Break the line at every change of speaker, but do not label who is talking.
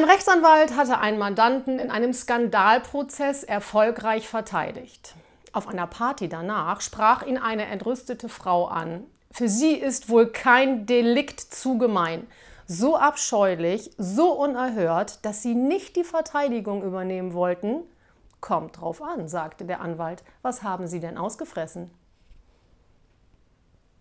Ein Rechtsanwalt hatte einen Mandanten in einem Skandalprozess erfolgreich verteidigt. Auf einer Party danach sprach ihn eine entrüstete Frau an. Für sie ist wohl kein Delikt zu gemein. So abscheulich, so unerhört, dass sie nicht die Verteidigung übernehmen wollten. Kommt drauf an, sagte der Anwalt. Was haben Sie denn ausgefressen?